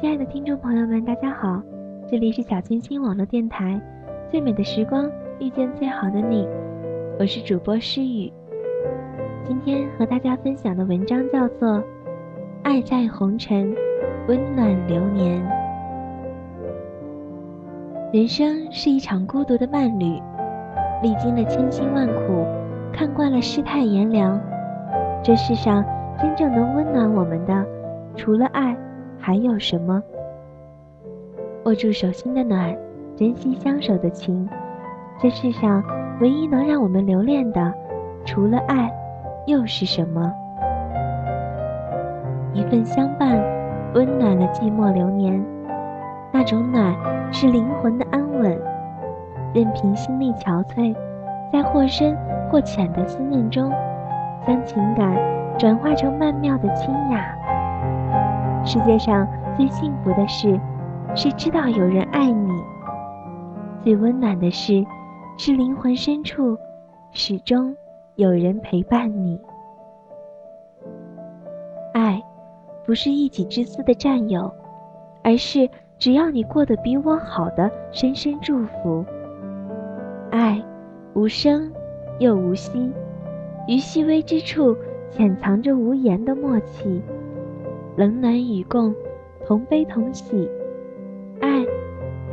亲爱的听众朋友们，大家好，这里是小清新网络电台，最美的时光遇见最好的你，我是主播诗雨。今天和大家分享的文章叫做《爱在红尘，温暖流年》。人生是一场孤独的伴侣，历经了千辛万苦，看惯了世态炎凉，这世上真正能温暖我们的，除了爱。还有什么？握住手心的暖，珍惜相守的情。这世上唯一能让我们留恋的，除了爱，又是什么？一份相伴，温暖了寂寞流年。那种暖，是灵魂的安稳。任凭心力憔悴，在或深或浅的思念中，将情感转化成曼妙的清雅。世界上最幸福的事，是知道有人爱你；最温暖的事，是灵魂深处始终有人陪伴你。爱，不是一己之私的占有，而是只要你过得比我好的深深祝福。爱，无声又无息，于细微之处潜藏着无言的默契。冷暖与共，同悲同喜，爱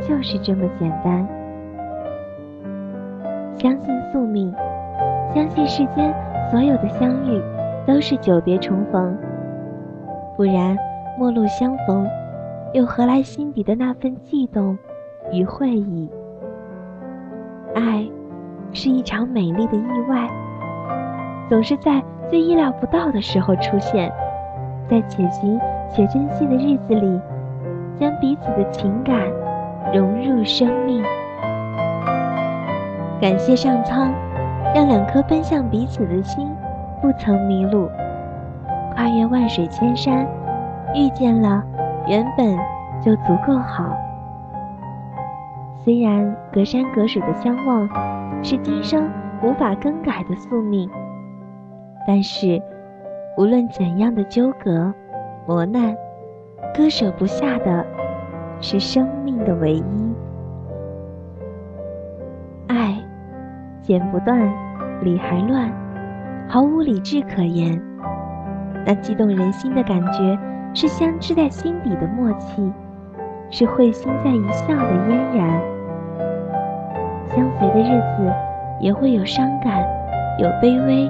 就是这么简单。相信宿命，相信世间所有的相遇都是久别重逢。不然，陌路相逢，又何来心底的那份悸动与会意？爱是一场美丽的意外，总是在最意料不到的时候出现。在且行且珍惜的日子里，将彼此的情感融入生命。感谢上苍，让两颗奔向彼此的心不曾迷路。跨越万水千山，遇见了，原本就足够好。虽然隔山隔水的相望是今生无法更改的宿命，但是。无论怎样的纠葛、磨难，割舍不下的是生命的唯一。爱，剪不断，理还乱，毫无理智可言。那激动人心的感觉，是相知在心底的默契，是会心在一笑的嫣然。相随的日子，也会有伤感，有卑微。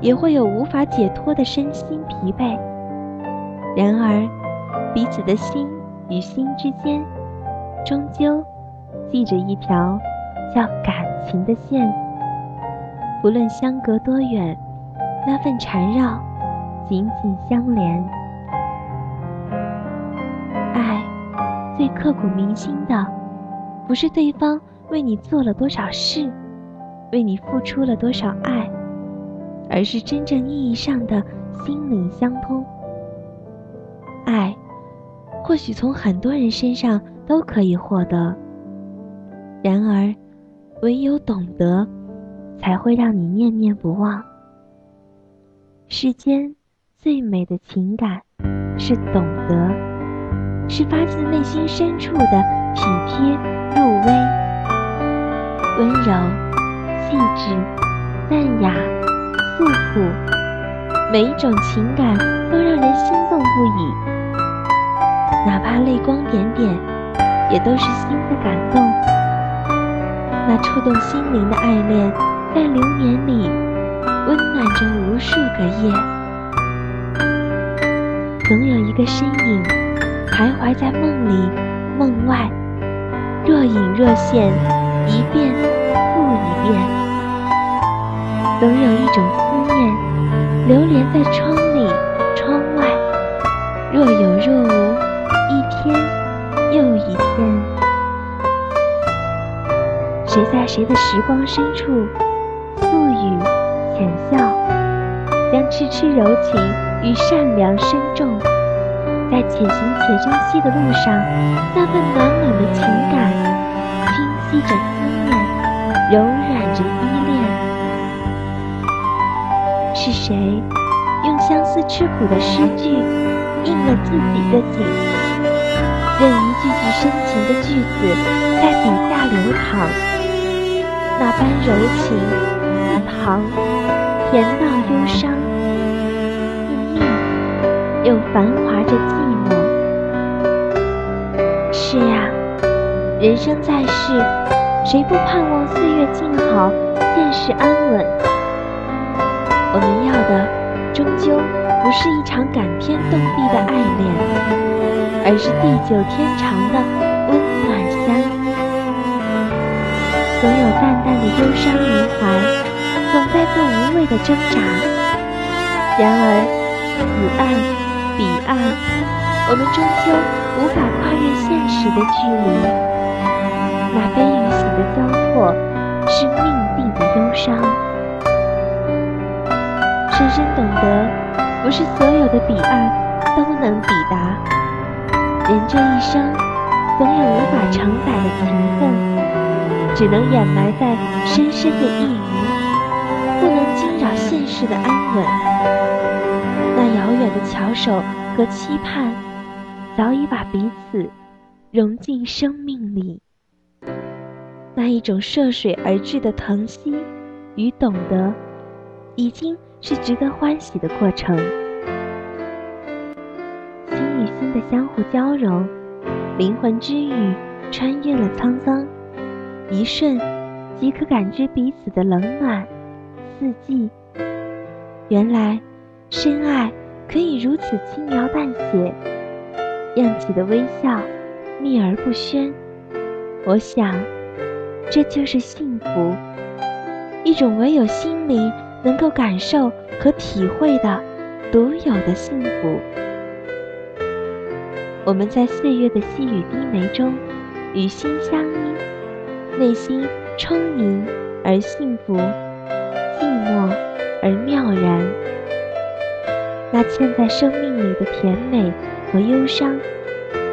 也会有无法解脱的身心疲惫。然而，彼此的心与心之间，终究系着一条叫感情的线。不论相隔多远，那份缠绕紧紧相连。爱最刻骨铭心的，不是对方为你做了多少事，为你付出了多少爱。而是真正意义上的心灵相通。爱，或许从很多人身上都可以获得。然而，唯有懂得，才会让你念念不忘。世间最美的情感，是懂得，是发自内心深处的体贴入微，温柔、细致、淡雅、素朴，每一种情感都让人心动不已。哪怕泪光点点，也都是心的感动。那触动心灵的爱恋，在流年里温暖着无数个夜。总有一个身影，徘徊在梦里、梦外，若隐若现，一遍复一遍。总有一种，在窗里、窗外，若有若无，一天又一天。谁在谁的时光深处，素语浅笑，将痴痴柔情与善良深重，在且行且珍惜的路上，那份暖暖的情感，清晰着思念，柔软着依恋。是谁相思吃苦的诗句，应了自己的景？任一句句深情的句子在笔下流淌，那般柔情似糖，甜到忧伤，似蜜，又繁华着寂寞。是呀，人生在世，谁不盼望岁月静好，现世安稳？我们要的，终究不是一场感天动地的爱恋，而是地久天长的温暖相依。总有淡淡的忧伤于怀，总在做无谓的挣扎。然而，此岸彼岸，我们终究无法跨越现实的距离。那悲与喜的交错，是命定的忧伤。深深懂得，不是所有的彼岸都能抵达。人这一生，总有无法承载的情分，只能掩埋在深深的一隅，不能惊扰现实的安稳。那遥远的翘首和期盼，早已把彼此融进生命里。那一种涉水而至的疼惜与懂得，已经。是值得欢喜的过程，心与心的相互交融，灵魂之语穿越了沧桑，一瞬即可感知彼此的冷暖，四季。原来，深爱可以如此轻描淡写，漾起的微笑，秘而不宣。我想，这就是幸福，一种唯有心灵。能够感受和体会的独有的幸福。我们在岁月的细雨低眉中与心相依，内心充盈而幸福，寂寞而妙然。那嵌在生命里的甜美和忧伤，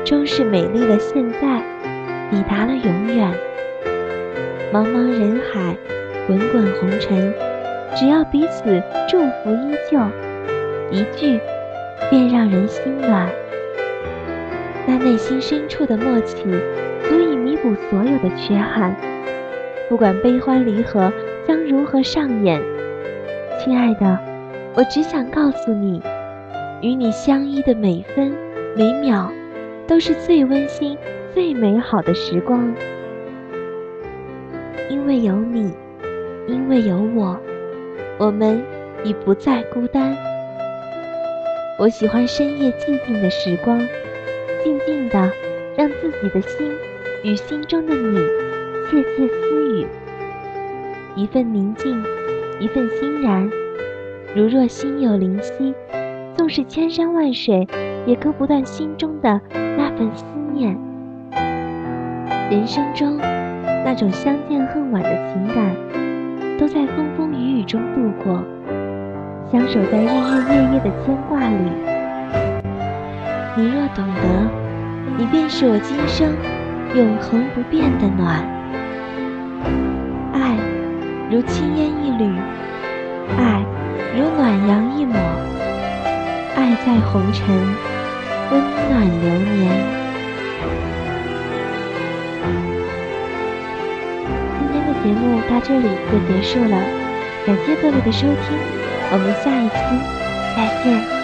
终是美丽的现在，抵达了永远。茫茫人海，滚滚红尘。只要彼此祝福依旧，一句便让人心暖。那内心深处的默契，足以弥补所有的缺憾。不管悲欢离合将如何上演，亲爱的，我只想告诉你，与你相依的每分每秒，都是最温馨、最美好的时光。因为有你，因为有我。我们已不再孤单。我喜欢深夜寂静的时光，静静的让自己的心与心中的你窃窃私语。一份宁静，一份欣然。如若心有灵犀，纵使千山万水，也割不断心中的那份思念。人生中那种相见恨晚的情感，都在风风雨。雨中度过，相守在日日夜夜的牵挂里。你若懂得，你便是我今生永恒不变的暖。爱如轻烟一缕，爱如暖阳一抹，爱在红尘，温暖流年。节目到这里就结束了，感谢各位的收听，我们下一期再见。